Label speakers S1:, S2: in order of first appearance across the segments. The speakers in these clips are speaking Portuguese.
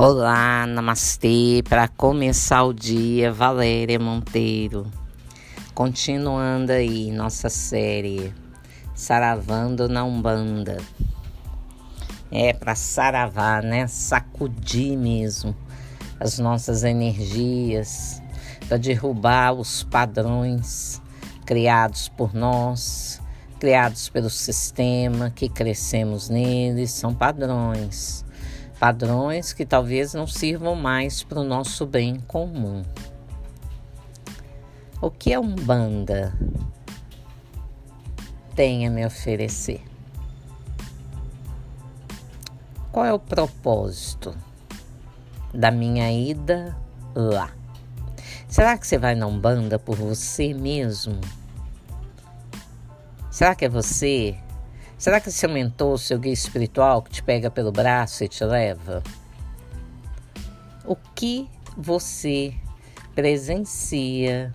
S1: Olá, namastê. Para começar o dia, Valéria Monteiro. Continuando aí nossa série Saravando na Umbanda. É para saravar, né? Sacudir mesmo as nossas energias, para derrubar os padrões criados por nós, criados pelo sistema que crescemos neles, são padrões padrões que talvez não sirvam mais para o nosso bem comum. O que a Umbanda tem a me oferecer? Qual é o propósito da minha ida lá? Será que você vai na Umbanda por você mesmo? Será que é você Será que seu mentor, seu guia espiritual que te pega pelo braço e te leva? O que você presencia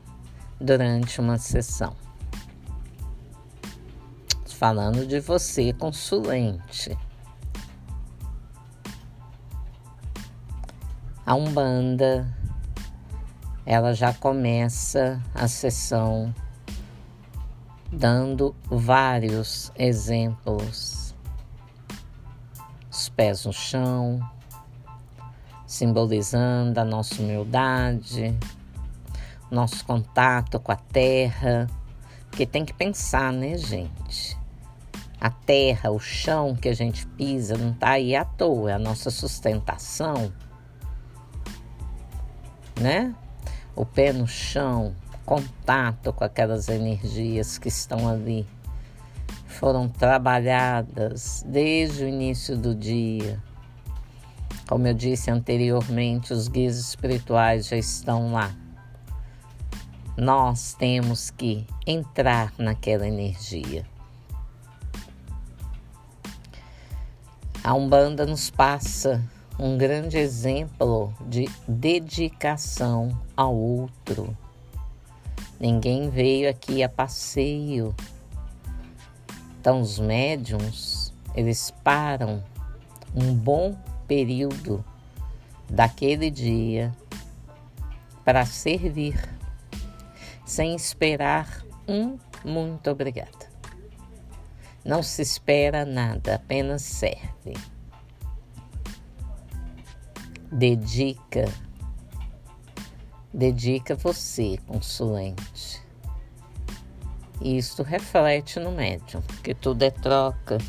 S1: durante uma sessão? Falando de você, consulente. A Umbanda, ela já começa a sessão dando vários exemplos. Os pés no chão, simbolizando a nossa humildade, nosso contato com a terra, porque tem que pensar, né, gente? A terra, o chão que a gente pisa não está aí à toa, é a nossa sustentação, né? O pé no chão, contato com aquelas energias que estão ali. Foram trabalhadas desde o início do dia. Como eu disse anteriormente, os guias espirituais já estão lá. Nós temos que entrar naquela energia. A Umbanda nos passa um grande exemplo de dedicação ao outro Ninguém veio aqui a passeio. Então, os médiums, eles param um bom período daquele dia para servir, sem esperar um muito obrigada. Não se espera nada, apenas serve. Dedica dedica você, consulente. E isto reflete no médium, que tudo é troca.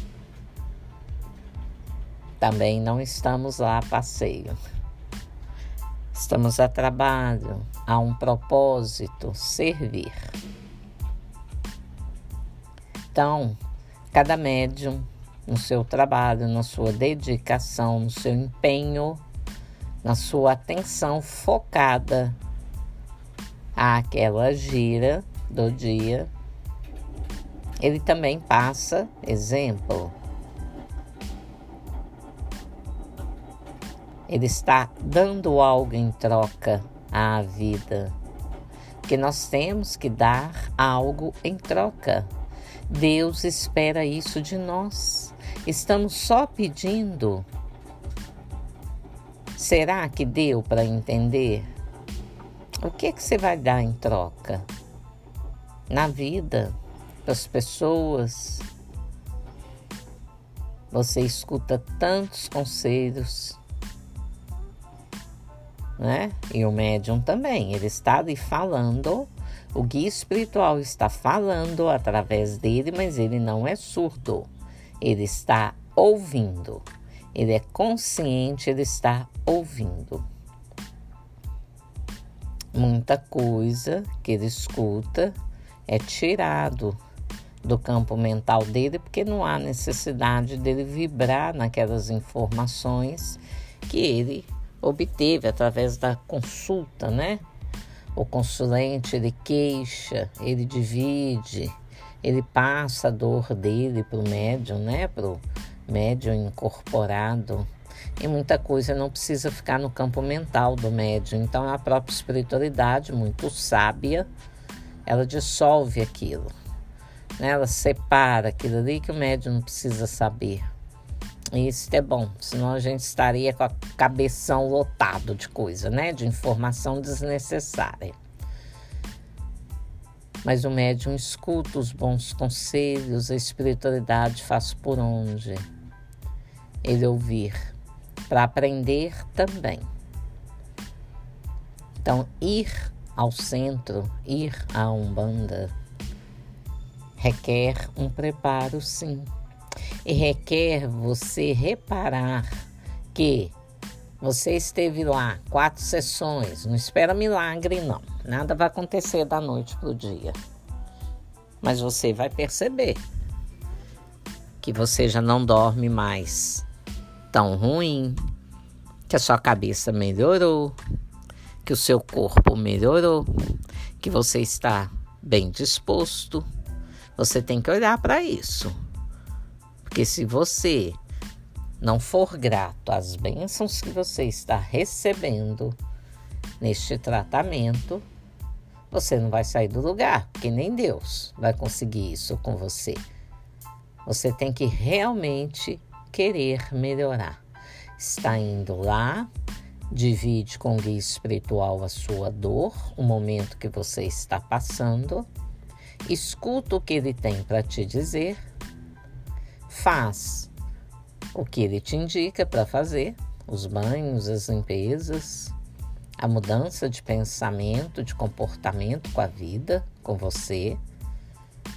S1: Também não estamos lá a passeio. Estamos a trabalho, a um propósito, servir. Então, cada médium, no seu trabalho, na sua dedicação, no seu empenho, na sua atenção focada àquela gira do dia. Ele também passa exemplo. Ele está dando algo em troca à vida. Que nós temos que dar algo em troca. Deus espera isso de nós. Estamos só pedindo. Será que deu para entender? O que, que você vai dar em troca? Na vida, para as pessoas. Você escuta tantos conselhos, né? E o médium também, ele está ali falando, o guia espiritual está falando através dele, mas ele não é surdo. Ele está ouvindo. Ele é consciente, ele está ouvindo muita coisa que ele escuta é tirado do campo mental dele, porque não há necessidade dele vibrar naquelas informações que ele obteve através da consulta, né? O consulente ele queixa, ele divide, ele passa a dor dele para o médium, né? Para o médium incorporado e muita coisa não precisa ficar no campo mental do médium. Então, a própria espiritualidade, muito sábia, ela dissolve aquilo. Né? Ela separa aquilo ali que o médium não precisa saber. Isso é bom, senão a gente estaria com a cabeção lotado de coisa, né? De informação desnecessária. Mas o médium escuta os bons conselhos, a espiritualidade faz por onde ele ouvir, para aprender também. Então, ir ao centro, ir à Umbanda, requer um preparo, sim e requer você reparar que você esteve lá quatro sessões, não espera milagre, não. Nada vai acontecer da noite para o dia. Mas você vai perceber que você já não dorme mais tão ruim, que a sua cabeça melhorou, que o seu corpo melhorou, que você está bem disposto. Você tem que olhar para isso. Porque se você não for grato às bênçãos que você está recebendo neste tratamento, você não vai sair do lugar, porque nem Deus vai conseguir isso com você. Você tem que realmente querer melhorar. Está indo lá, divide com o guia espiritual a sua dor, o momento que você está passando, escuta o que ele tem para te dizer. Faz o que ele te indica para fazer, os banhos, as limpezas, a mudança de pensamento, de comportamento com a vida, com você,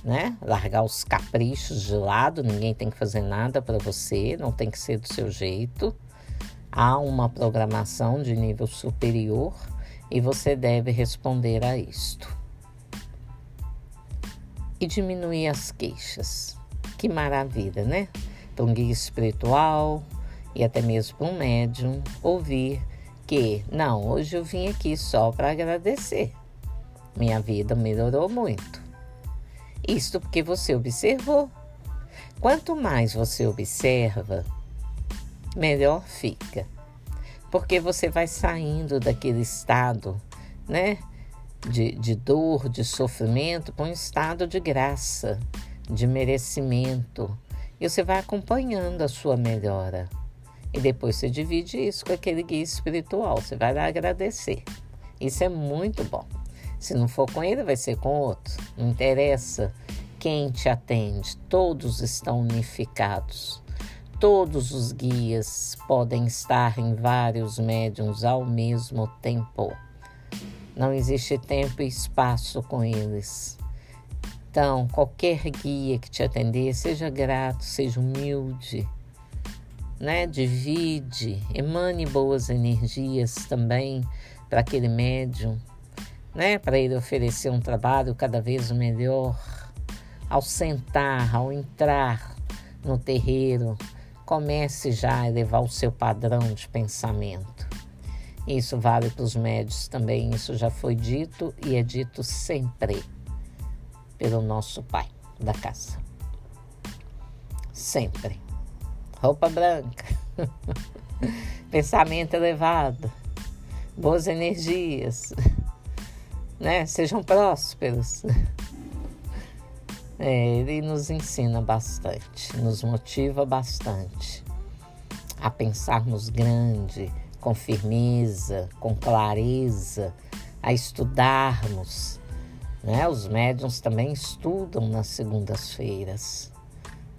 S1: né? Largar os caprichos de lado, ninguém tem que fazer nada para você, não tem que ser do seu jeito. Há uma programação de nível superior e você deve responder a isto. E diminuir as queixas. Que maravilha, né? Para um guia espiritual e até mesmo para um médium ouvir que, não, hoje eu vim aqui só para agradecer. Minha vida melhorou muito. Isto porque você observou. Quanto mais você observa, melhor fica. Porque você vai saindo daquele estado, né? De, de dor, de sofrimento, para um estado de graça, de merecimento. E você vai acompanhando a sua melhora. E depois você divide isso com aquele guia espiritual. Você vai lá agradecer. Isso é muito bom. Se não for com ele, vai ser com outro. Não interessa quem te atende. Todos estão unificados. Todos os guias podem estar em vários médiums ao mesmo tempo. Não existe tempo e espaço com eles. Então, qualquer guia que te atender, seja grato, seja humilde, né? Divide, emane boas energias também para aquele médium, né? Para ele oferecer um trabalho cada vez melhor. Ao sentar, ao entrar no terreiro, comece já a elevar o seu padrão de pensamento. Isso vale para os médios também, isso já foi dito e é dito sempre pelo nosso pai da casa. Sempre. Roupa branca, pensamento elevado, boas energias, né? Sejam prósperos. É, ele nos ensina bastante, nos motiva bastante a pensarmos grande, com firmeza, com clareza, a estudarmos, né? Os médiums também estudam nas segundas-feiras.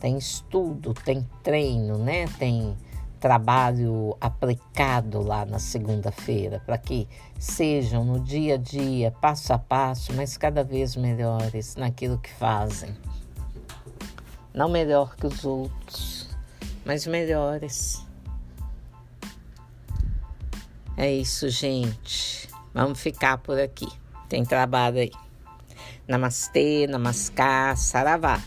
S1: Tem estudo, tem treino, né? Tem trabalho aplicado lá na segunda-feira para que sejam no dia a dia, passo a passo, mas cada vez melhores naquilo que fazem. Não melhor que os outros, mas melhores. É isso, gente. Vamos ficar por aqui. Tem trabalho aí. Namastê, Namaskar, Saravá.